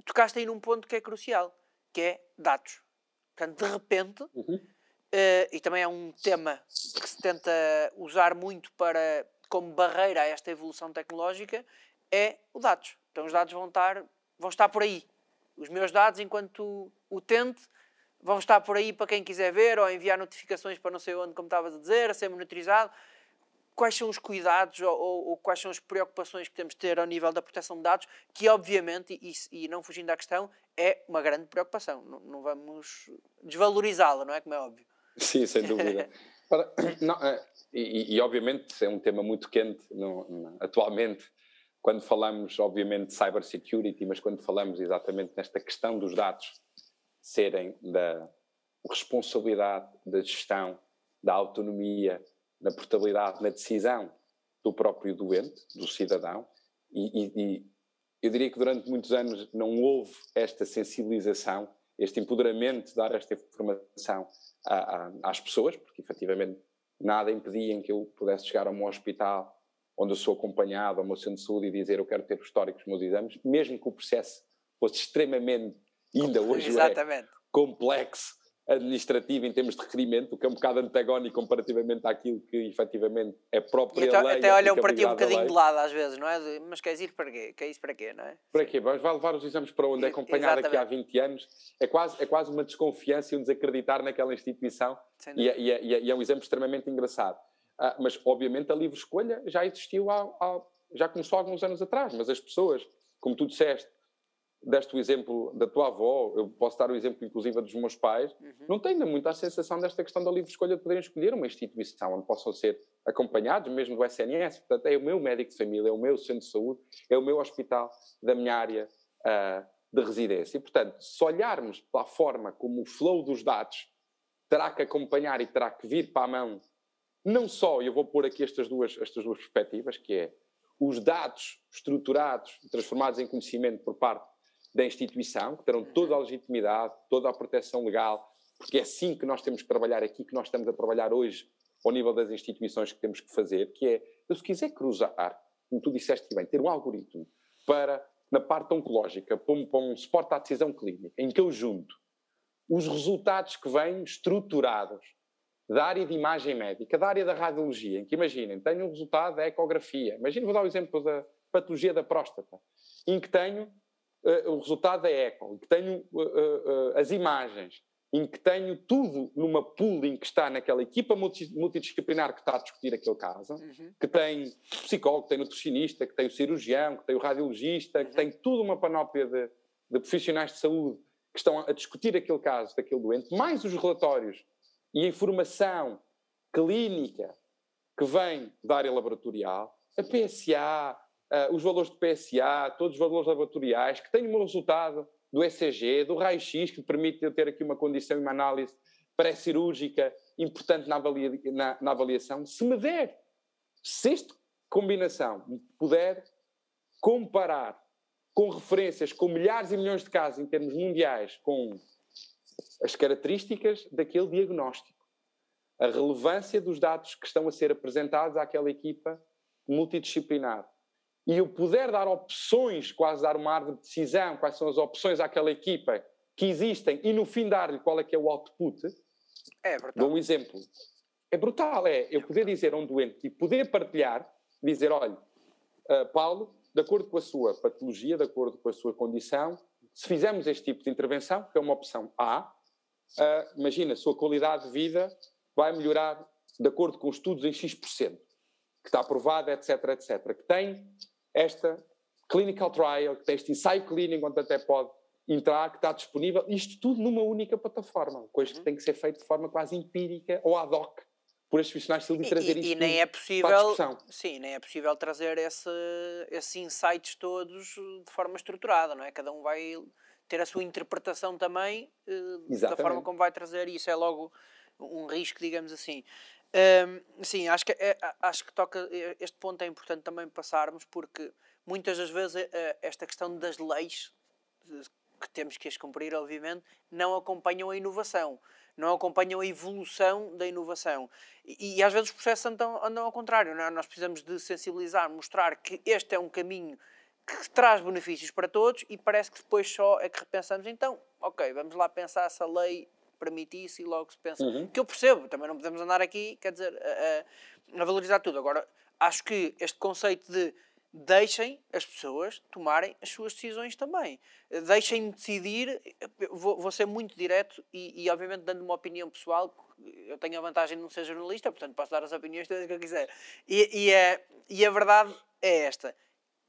tocaste aí num ponto que é crucial, que é dados. Portanto, de repente, uhum. Uh, e também é um tema que se tenta usar muito para, como barreira a esta evolução tecnológica, é os dados. Então os dados vão estar, vão estar por aí. Os meus dados, enquanto utente, vão estar por aí para quem quiser ver ou enviar notificações para não sei onde, como estavas a dizer, a ser monitorizado. Quais são os cuidados ou, ou, ou, quais são as preocupações que temos de ter ao nível da proteção de dados, que obviamente, e, e não fugindo da questão, é uma grande preocupação. Não, não vamos desvalorizá-la, não é como é óbvio. Sim, sem dúvida. Para, não, é, e, e, obviamente é um tema muito quente no, no, atualmente, quando falamos, obviamente, de cybersecurity, mas quando falamos exatamente nesta questão dos dados serem da responsabilidade da gestão, da autonomia, na portabilidade, na decisão do próprio doente, do cidadão, e, e, e eu diria que durante muitos anos não houve esta sensibilização, este empoderamento de dar esta informação a, a, às pessoas, porque efetivamente nada impedia em que eu pudesse chegar a um hospital onde eu sou acompanhado, ao meu centro de saúde e dizer eu quero ter o histórico dos meus exames, mesmo que o processo fosse extremamente, ainda hoje é, complexo, administrativo em termos de requerimento, o que é um bocado antagónico comparativamente àquilo que efetivamente é própria e até, lei. Até olham para ti um bocadinho de lado às vezes, não é? De, mas queres ir para quê? Quer isso para quê, não é? Para quê? Vai levar os exames para onde? Acompanhar aqui há 20 anos. É quase, é quase uma desconfiança e um desacreditar naquela instituição e é, e, é, e, é, e é, um exemplo extremamente engraçado. Ah, mas, obviamente, a livre escolha já existiu há, há, já começou há alguns anos atrás, mas as pessoas, como tu disseste, deste o exemplo da tua avó, eu posso dar o exemplo inclusive dos meus pais, uhum. não tenho muita a sensação desta questão da livre escolha de poderem escolher uma instituição onde possam ser acompanhados, mesmo do SNS. Portanto, é o meu médico de família, é o meu centro de saúde, é o meu hospital da minha área uh, de residência. E, portanto, se olharmos para a forma como o flow dos dados terá que acompanhar e terá que vir para a mão, não só, eu vou pôr aqui estas duas, estas duas perspectivas, que é os dados estruturados, transformados em conhecimento por parte da instituição, que terão toda a legitimidade, toda a proteção legal, porque é assim que nós temos que trabalhar aqui, que nós estamos a trabalhar hoje ao nível das instituições que temos que fazer, que é, eu se quiser cruzar, como tu disseste bem, ter um algoritmo para, na parte oncológica, para um, para um suporte à decisão clínica, em que eu junto os resultados que vêm estruturados da área de imagem médica, da área da radiologia, em que imaginem, tenho o resultado da ecografia, imaginem, vou dar o exemplo da patologia da próstata, em que tenho o resultado da eco, em que tenho uh, uh, as imagens, em que tenho tudo numa pool em que está naquela equipa multidisciplinar que está a discutir aquele caso, uhum. que tem psicólogo, que tem nutricionista, que tem o cirurgião, que tem o radiologista, uhum. que tem tudo uma panóplia de, de, profissionais de saúde que estão a discutir aquele caso daquele doente, mais os relatórios e a informação clínica que vem da área laboratorial, a PSA, uh, os valores de PSA, todos os valores laboratoriais, que tenham um resultado do ECG, do raio-x, que permite eu ter aqui uma condição e uma análise pré-cirúrgica importante na, avalia, na, na, avaliação. Se me der, se esta combinação puder comparar com referências, com milhares e milhões de casos em termos mundiais, com as características daquele diagnóstico, a relevância dos dados que estão a ser apresentados àquela equipa multidisciplinar, e eu puder dar opções, quase dar uma árvore de decisão, quais são as opções àquela equipa que existem e no fim dar-lhe qual é que é o output, é brutal. dou um exemplo. É brutal, é eu poder dizer a um doente e poder partilhar, dizer, olha, uh, Paulo, de acordo com a sua patologia, de acordo com a sua condição, se fizermos este tipo de intervenção, que é uma opção A, uh, imagina, a sua qualidade de vida vai melhorar de acordo com os estudos em X%, que está aprovada, etc, etc, que tem esta clinical trial, que tem este ensaio clínico onde até pode entrar, que está disponível, isto tudo numa única plataforma, coisa que uhum. tem que ser feita de forma quase empírica ou ad hoc por estes profissionais de saúde trazer e, isto e nem é possível sim nem é possível trazer esse, esses insights todos de forma estruturada não é? Cada um vai ter a sua interpretação também uh, da forma como vai trazer e isso é logo um risco digamos assim um, sim acho que é, acho que toca este ponto é importante também passarmos porque muitas das vezes eh, esta questão das leis que temos que as cumprir obviamente não acompanham a inovação não acompanham a evolução da inovação. E, e às vezes os processos andam, andam ao contrário. É? Nós precisamos de sensibilizar, mostrar que este é um caminho que traz benefícios para todos e parece que depois só é que repensamos, então, ok, vamos lá pensar se a lei permite isso e logo se pensa. Uhum. Que eu percebo, também não podemos andar aqui, quer dizer, a, a, a valorizar tudo. Agora, acho que este conceito de deixem as pessoas tomarem as suas decisões também. Deixem-me decidir, vou, vou, ser muito direto e, e, obviamente, dando uma opinião pessoal, eu tenho a vantagem de não ser jornalista, portanto posso dar as opiniões todas que eu quiser. E, e, a, e a verdade é esta: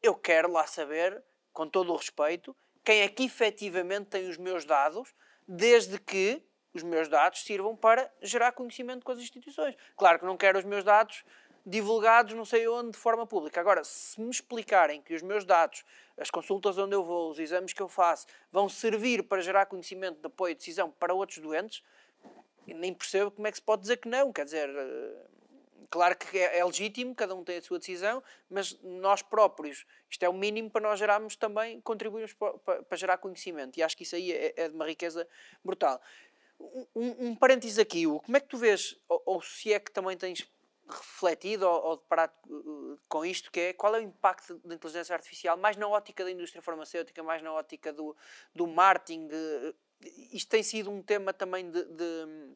eu quero lá saber, com todo o respeito, quem é que efetivamente tem os meus dados, desde que os meus dados sirvam para gerar conhecimento com as instituições. Claro que não quero os meus dados divulgados não sei onde de forma pública. Agora, se me explicarem que os meus dados, as consultas onde eu vou, os exames que eu faço, vão servir para gerar conhecimento de apoio e decisão para outros doentes, nem percebo como é que se pode dizer que não. Quer dizer, eh, claro que é, é legítimo, cada um tem a sua decisão, mas nós próprios, isto é o mínimo para nós gerarmos também, contribuirmos para, gerar conhecimento. E acho que isso aí é, é de uma riqueza brutal. Um, um parênteses aqui, como é que tu vês, ou, ou se é que também tens refletido ou, ou deparado uh, com isto, que é qual é o impacto da inteligência artificial, mais na ótica da indústria farmacêutica, mais na ótica do, do marketing. Uh, isto tem sido um tema também de, de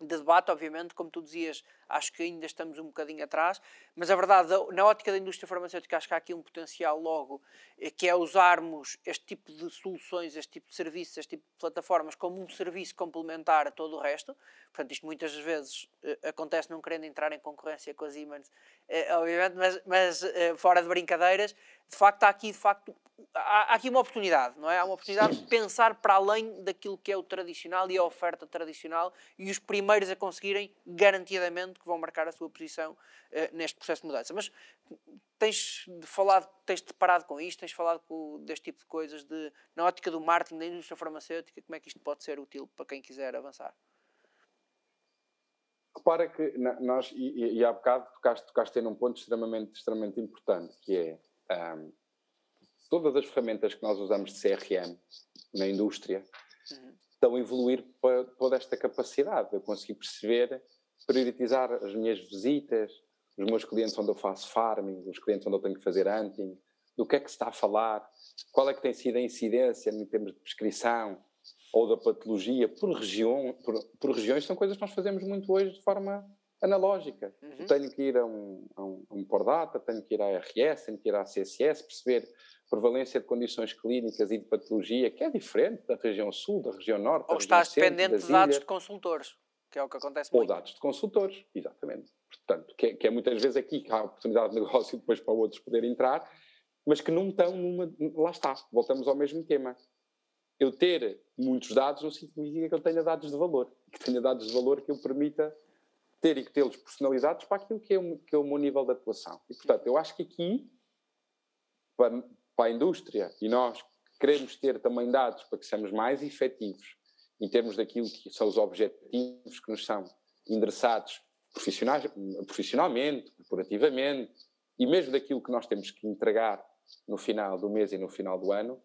de debate, obviamente, como tu dizias, acho que ainda estamos um bocadinho atrás, mas a verdade, na ótica da indústria farmacêutica, acho que há aqui um potencial logo, eh, que é usarmos este tipo de soluções, este tipo de serviços, este tipo de plataformas como um serviço complementar a todo o resto. Portanto, isto muitas vezes eh, acontece não querendo entrar em concorrência com as Siemens, eh, obviamente, mas, mas fora de brincadeiras, de facto há aqui de facto há, aqui uma oportunidade, não é? Há uma oportunidade de pensar para além daquilo que é o tradicional e a oferta tradicional e os primeiros a conseguirem garantidamente que vão marcar a sua posição uh, neste processo de mudança. Mas tens falado, tens deparado com isto, tens falado com, deste tipo de coisas de, na ótica do marketing, da indústria farmacêutica, como é que isto pode ser útil para quem quiser avançar? Repara que nós, e, e há bocado tocaste, tocaste num ponto extremamente, extremamente importante, que é um, todas as ferramentas que nós usamos de CRM na indústria uhum. estão a evoluir para toda esta capacidade de eu conseguir perceber, priorizar as minhas visitas, os meus clientes onde eu faço farming, os clientes onde eu tenho que fazer hunting, do que é que se está a falar, qual é que tem sido a incidência em termos de prescrição ou da patologia por, região, por, por regiões, são coisas que nós fazemos muito hoje de forma analógica. Uhum. tenho que ir a um, a um, um Pordata, tenho que ir à RS, tenho que ir à CSS, perceber prevalência de condições clínicas e de patologia, que é diferente da região sul, da região norte, Ou estás centro, dependente de dados de consultores, que é o que acontece Ou muito. Ou dados de consultores, exatamente. Portanto, que é, que é, muitas vezes aqui que há oportunidade de negócio depois para outros poderem entrar, mas que não estão numa... Lá está, voltamos ao mesmo tema. Eu ter muitos dados não significa que eu tenha dados de valor, que tenha dados de valor que eu permita ter e tê-los personalizados para aquilo que é, o, que é o meu nível de atuação. E, portanto, eu acho que aqui, para, para a indústria, e nós queremos ter também dados para que sejamos mais efetivos em termos daquilo que são os objetivos que nos são endereçados profissionalmente, corporativamente, e mesmo daquilo que nós temos que entregar no final do mês e no final do ano,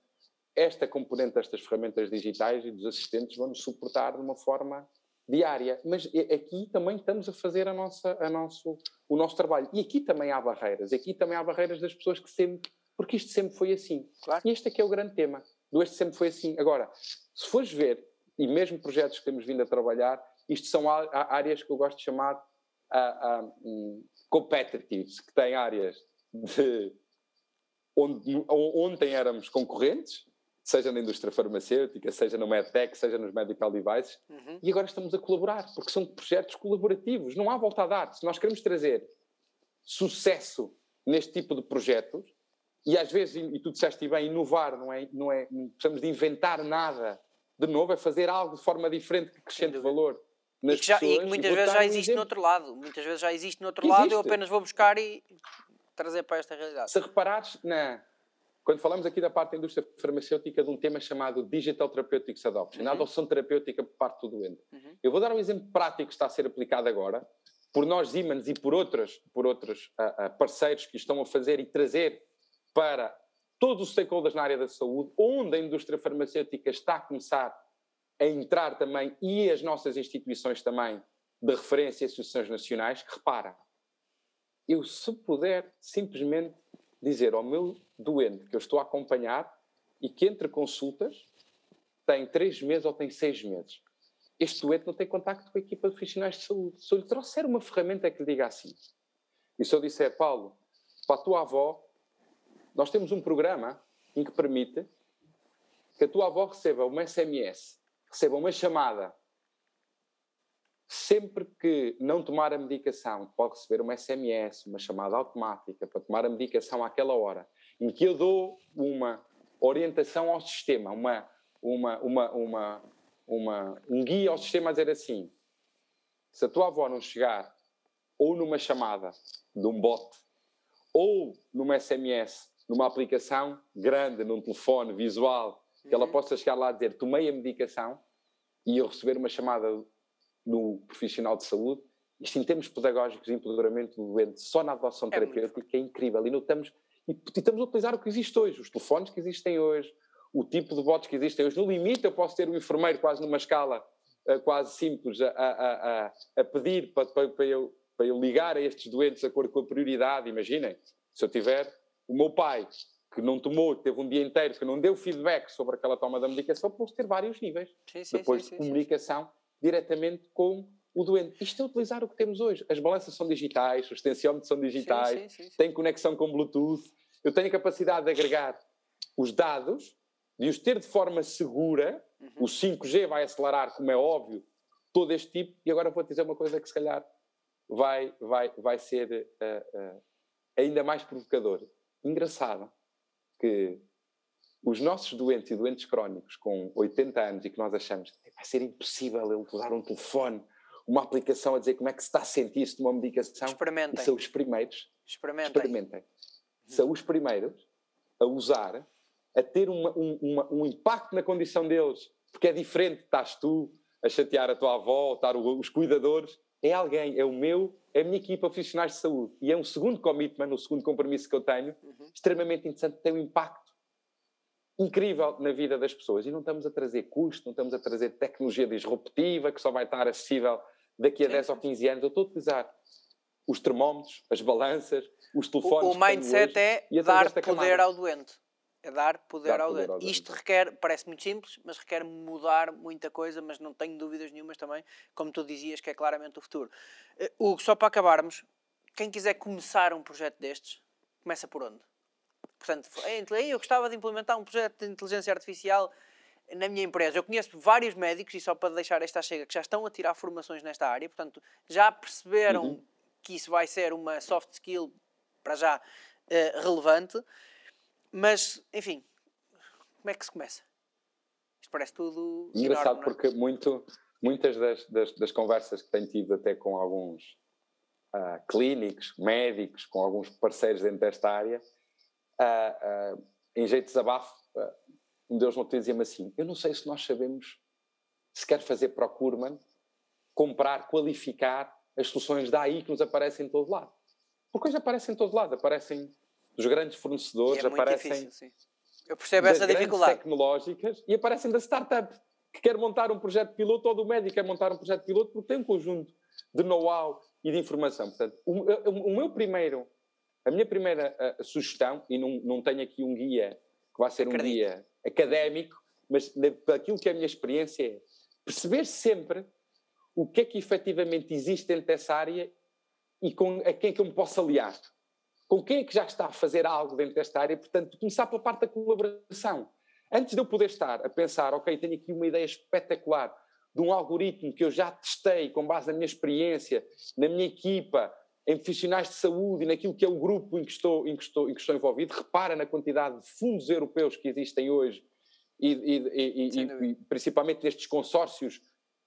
esta componente destas ferramentas digitais e dos assistentes vão nos suportar de uma forma diária, mas aqui também estamos a fazer a nossa, a nosso, o nosso trabalho. E aqui também há barreiras, aqui também há barreiras das pessoas que sempre, porque isto sempre foi assim. Claro. E este aqui é o grande tema, do este sempre foi assim. Agora, se fores ver, e mesmo projetos que temos vindo a trabalhar, isto são áreas que eu gosto de chamar uh, uh, um, competitives, que têm áreas de onde ontem éramos concorrentes, seja na indústria farmacêutica, seja no MedTech, seja nos medical devices, uhum. e agora estamos a colaborar, porque são projetos colaborativos, não há volta a dar. Se nós queremos trazer sucesso neste tipo de projetos, e às vezes, e tu disseste bem, inovar não é, não é, não precisamos de inventar nada de novo, é fazer algo de forma diferente que acrescente valor. Nas e, que já, pessoas, e que muitas vezes já existe no outro lado. Muitas vezes já existe no outro existe. lado, eu apenas vou buscar e trazer para esta realidade. Se reparares, na, quando falamos aqui da parte da indústria farmacêutica de um tema chamado Digital Therapeutics Adoption, uhum. a adoção terapêutica por parte do doente. Uhum. Eu vou dar um exemplo prático que está a ser aplicado agora, por nós Siemens e por outros, por outros uh, uh, parceiros que estão a fazer e trazer para todos os stakeholders na área da saúde, onde a indústria farmacêutica está a começar a entrar também e as nossas instituições também de referência e associações nacionais, que repara, eu se puder simplesmente dizer ao meu doente que eu estou a acompanhar e que entre consultas tem três meses ou tem seis meses. Este doente não tem contacto com a equipa de profissionais de saúde. Se eu lhe trouxer uma ferramenta que lhe diga assim, e se eu disser, Paulo, para a tua avó, nós temos um programa em que permite que a tua avó receba uma SMS, receba uma chamada sempre que não tomar a medicação, pode receber uma SMS, uma chamada automática para tomar a medicação àquela hora, em que eu dou uma orientação ao sistema, uma, uma, uma, uma, uma, um guia ao sistema a dizer assim: se a tua avó não chegar ou numa chamada de um bot, ou numa SMS, numa aplicação grande, num telefone visual, que ela uhum. possa chegar lá a dizer tomei a medicação e eu receber uma chamada no profissional de saúde, isto em termos pedagógicos e empoderamento do doente, só na adoção é terapêutica é incrível. E notamos, e, e estamos a utilizar o que existe hoje, os telefones que existem hoje, o tipo de bots que existem hoje. No limite, eu posso ter um enfermeiro quase numa escala uh, quase simples a, a, a, a pedir para, para, para, eu, para eu ligar a estes doentes de acordo com a prioridade. Imaginem, se eu tiver o meu pai que não tomou, que teve um dia inteiro, que não deu feedback sobre aquela toma da medicação, posso ter vários níveis. Sim, sim, Depois sim, de comunicação diretamente com o doente. Isto é utilizar o que temos hoje. As balanças são digitais, os tensiómetros são digitais, sim, sim, sim, têm conexão com Bluetooth. Eu tenho a capacidade de agregar os dados, de os ter de forma segura. Uhum. O 5G vai acelerar, como é óbvio, todo este tipo. E agora vou-te dizer uma coisa que se calhar vai, vai, vai ser uh, uh, ainda mais provocador. Engraçado que os nossos doentes e doentes crónicos com 80 anos e que nós achamos que vai ser impossível ele usar um telefone, uma aplicação a dizer como é que se está a sentir se uma medicação. Experimentem. E são os primeiros. Experimentem. Experimentem. São os primeiros a usar, a ter uma, um, uma, um impacto na condição deles, porque é diferente, estás tu a chatear a tua avó, estar os cuidadores, é alguém, é o meu, é a minha equipa profissionais de saúde. E é um segundo commitment, um segundo compromisso que eu tenho, uhum. extremamente interessante, tem um impacto incrível na vida das pessoas. E não estamos a trazer custo, não estamos a trazer tecnologia disruptiva que só vai estar acessível daqui a sim, 10 sim. ou 15 anos. Eu estou a utilizar os termómetros, as balanças, os telefones. O, o mindset é dar poder camada. ao doente. É dar poder, dar ao, poder doente. ao doente. Isto requer, parece muito simples, mas requer mudar muita coisa, mas não tenho dúvidas nenhumas também, como tu dizias, que é claramente o futuro. Uh, Hugo, só para acabarmos, quem quiser começar um projeto destes, começa por onde? Portanto, eu gostava de implementar um projeto de inteligência artificial na minha empresa. Eu conheço vários médicos, e só para deixar esta chega, que já estão a tirar formações nesta área, portanto, já perceberam uhum. que isso vai ser uma soft skill, para já, uh, relevante. Mas, enfim, como é que se começa? Isto parece tudo. Engraçado, enorme, é? porque muito, muitas das, das, das, conversas que tenho tido até com alguns uh, clínicos, médicos, com alguns parceiros dentro desta área, uh, uh, em jeito de desabafo, um deles não dizia-me assim: Eu não sei se nós sabemos se quer fazer procurement, comprar, qualificar as soluções da AI que nos aparecem em todo lado. Porque hoje aparecem em todo lado, aparecem dos grandes fornecedores, é aparecem. Difícil, Eu percebo das essa dificuldade. tecnológicas e aparecem da startup que quer montar um projeto piloto ou do médico quer montar um projeto piloto porque tem um conjunto de know-how e de informação. Portanto, o, o, o meu primeiro a minha primeira uh, sugestão, e não, não tenho aqui um guia que vai ser Acredito. um guia académico, mas aquilo que é a minha experiência é perceber sempre o que é que efetivamente existe dentro dessa área e com a quem é que eu me posso aliar. Com quem é que já está a fazer algo dentro desta área, portanto, começar pela parte da colaboração. Antes de eu poder estar a pensar, ok, tenho aqui uma ideia espetacular de um algoritmo que eu já testei com base na minha experiência, na minha equipa, em profissionais de saúde e naquilo que é o grupo em que estou, em que estou, em que estou envolvido, repara na quantidade de fundos europeus que existem hoje e, e, e, e principalmente destes consórcios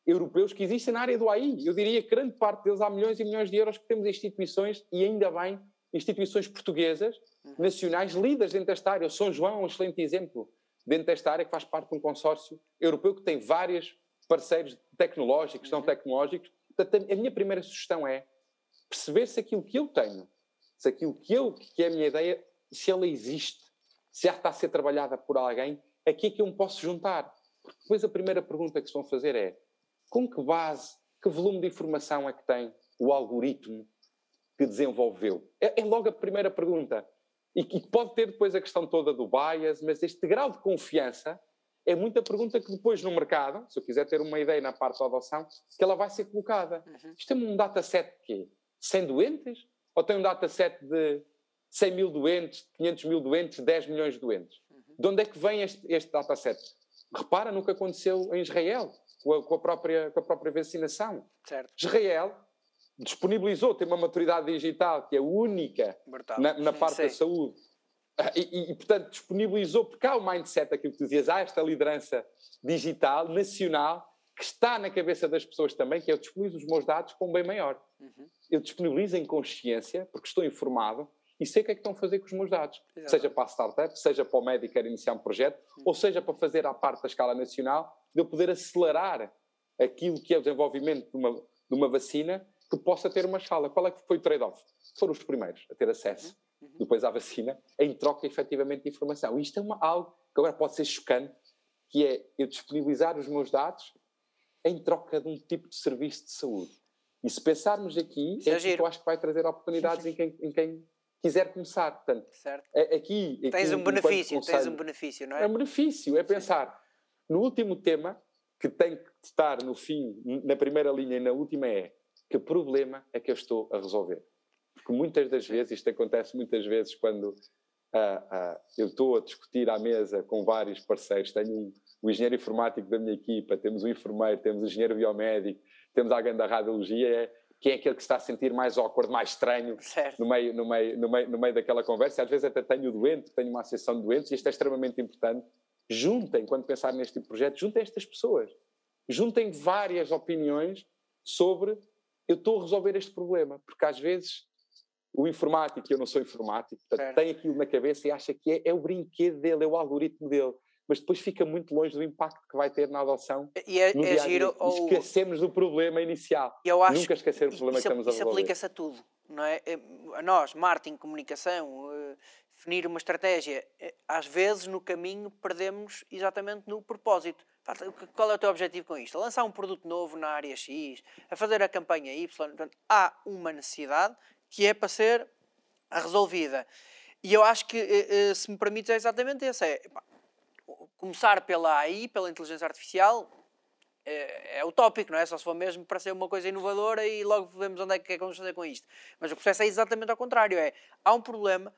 europeus que existem na área do AI. Eu diria que grande parte deles há milhões e milhões de euros que temos instituições e ainda bem instituições portuguesas, uhum. nacionais, líderes dentro desta área. O São João é um excelente exemplo dentro desta área que faz parte de um consórcio europeu que tem vários parceiros tecnológicos, não uhum. tecnológicos. Portanto, a minha primeira sugestão é perceber se aquilo que eu tenho, se aquilo que eu, que é a minha ideia, se ela existe, se já está a ser trabalhada por alguém, aqui é que eu me posso juntar. Porque depois a primeira pergunta que se vão fazer é com que base, que volume de informação é que tem o algoritmo que desenvolveu? É, é logo a primeira pergunta. E que pode ter depois a questão toda do bias, mas este grau de confiança é muita pergunta que depois no mercado, se eu quiser ter uma ideia na parte da adoção, que ela vai ser colocada. Uhum. Isto é um dataset de quê? 100 doentes? Ou tem um dataset de 100 mil doentes, 500 mil doentes, 10 milhões de doentes? Uhum. De onde é que vem este, este dataset? Repara no que aconteceu em Israel, com a, com a, própria, com a própria vacinação. Certo. Israel disponibilizou, tem uma maturidade digital que é única na, na, parte Sim. da saúde. Ah, e, e, portanto, disponibilizou, porque há o mindset, aquilo que tu dizias, há esta liderança digital, nacional, que está na cabeça das pessoas também, que é eu disponibilizo os meus dados com um bem maior. Uhum. Eu disponibilizo em consciência, porque estou informado, e sei o que é que estão a fazer com os meus dados. Exato. Seja para a startup, seja para o médico querer iniciar um projeto, uhum. ou seja para fazer à parte da escala nacional, de eu poder acelerar aquilo que é o desenvolvimento de uma, de uma vacina que possa ter uma escala. Qual é que foi o trade-off? Foram os primeiros a ter acesso, uhum. uhum. depois à vacina, em troca efetivamente de informação. E isto é uma, algo que agora pode ser chocante, que é eu disponibilizar os meus dados em troca de um tipo de serviço de saúde. E se pensarmos aqui, é, é que eu acho que vai trazer oportunidades em quem, em quem quiser começar. Portanto, certo. Aqui, aqui, tens um benefício, conselho, tens um benefício, não é? É um benefício, é pensar Sim. no último tema que tem que estar no fim, na primeira linha e na última é que problema é que eu estou a resolver? Porque muitas das vezes, isto acontece muitas vezes quando uh, uh, eu estou a discutir à mesa com vários parceiros, tenho um, o engenheiro informático da minha equipa, temos o enfermeiro, temos o engenheiro biomédico, temos alguém da radiologia, é, quem é aquele que está a sentir mais awkward, mais estranho no meio, no, meio, no, meio, no meio daquela conversa. Às vezes até tenho o doente, tenho uma associação de doentes, e isto é extremamente importante. Juntem, quando pensarem neste tipo de projeto, juntem estas pessoas. Juntem várias opiniões sobre eu estou a resolver este problema, porque às vezes o informático, eu não sou informático, portanto, tem aquilo na cabeça e acha que é, é, o brinquedo dele, é o algoritmo dele, mas depois fica muito longe do impacto que vai ter na adoção. E é, no é giro. Ou... Esquecemos do problema inicial. Eu acho Nunca esquecer o problema isso, que estamos a resolver. Isso aplica-se a tudo, não é? A nós, marketing, comunicação, eh, definir uma estratégia, eh, às vezes no caminho perdemos exatamente no propósito. Qual é o teu objetivo com isto? A lançar um produto novo na área X, a fazer a campanha Y. Portanto, há uma necessidade que é para ser resolvida. E eu acho que, eh, se me permites, é exatamente esse. É, começar pela AI, pela inteligência artificial, é, é utópico, não é? Só se for mesmo para ser uma coisa inovadora e logo vemos onde é que, é que vamos fazer com isto. Mas o processo é exatamente ao contrário. É, há um problema,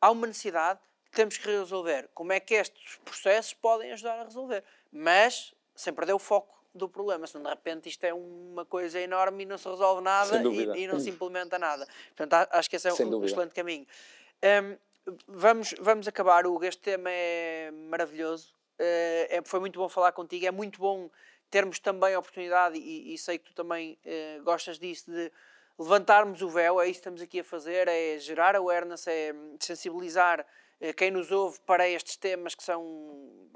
há uma necessidade, temos que resolver. Como é que estes processos podem ajudar a resolver? mas sem perder o foco do problema, senão de repente isto é uma coisa enorme e não se resolve nada e, e, não se implementa nada. Portanto, acho que esse é um, um excelente caminho. Um, vamos, vamos acabar, Hugo. Este tema é maravilhoso. Uh, é, foi muito bom falar contigo. É muito bom termos também a oportunidade, e, e sei que tu também uh, gostas disso, de levantarmos o véu. É isso que estamos aqui a fazer: é gerar awareness, é sensibilizar eh, quem nos ouve para estes temas que são.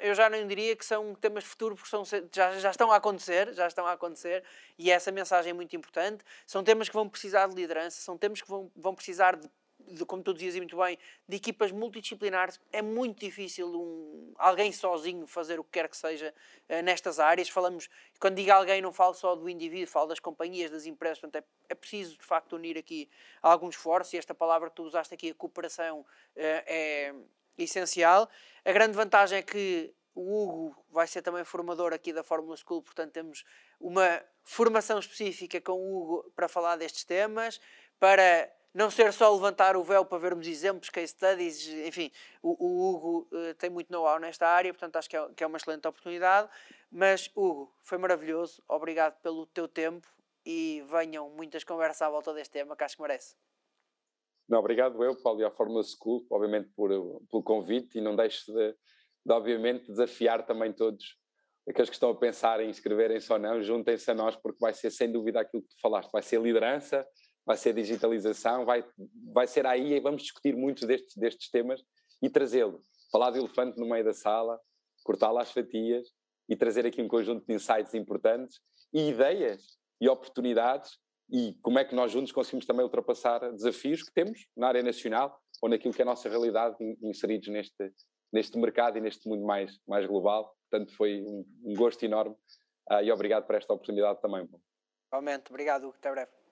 Eu já não diria que são temas de futuro, porque são, já, já estão a acontecer, já estão a acontecer, e essa mensagem é muito importante. São temas que vão precisar de liderança, são temas que vão, vão precisar de de, como tu dizias muito bem, de equipas multidisciplinares, é muito difícil um, alguém sozinho fazer o que quer que seja uh, nestas áreas. Falamos, quando digo alguém, não falo só do indivíduo, falo das companhias, das empresas, portanto, é, é preciso de facto unir aqui alguns esforços e esta palavra que tu usaste aqui, a cooperação, uh, é essencial. A grande vantagem é que o Hugo vai ser também formador aqui da Fórmula School, portanto, temos uma formação específica com o Hugo para falar destes temas, para não ser só levantar o véu para vermos exemplos, case studies, enfim, o, o Hugo uh, tem muito know-how nesta área, portanto acho que é, que é uma excelente oportunidade. Mas, Hugo, foi maravilhoso, obrigado pelo teu tempo e venham muitas conversas à volta deste tema que acho que merece. Não, obrigado eu, Paulo, e à Fórmula School, obviamente, por, pelo convite e não deixe de, de, obviamente, desafiar também todos aqueles que estão a pensar em inscreverem-se ou não, juntem-se a nós, porque vai ser sem dúvida aquilo que tu falaste, vai ser liderança, vai ser digitalização, vai, vai ser aí e vamos discutir muitos destes, destes temas e trazê-lo. Falar de elefante no meio da sala, cortá-lo às fatias e trazer aqui um conjunto de insights importantes e ideias e oportunidades e como é que nós juntos conseguimos também ultrapassar desafios que temos na área nacional ou naquilo que é a nossa realidade inseridos neste, neste mercado e neste mundo mais, mais global. Portanto, foi um, um gosto enorme uh, e obrigado por esta oportunidade também. Igualmente, obrigado, até breve.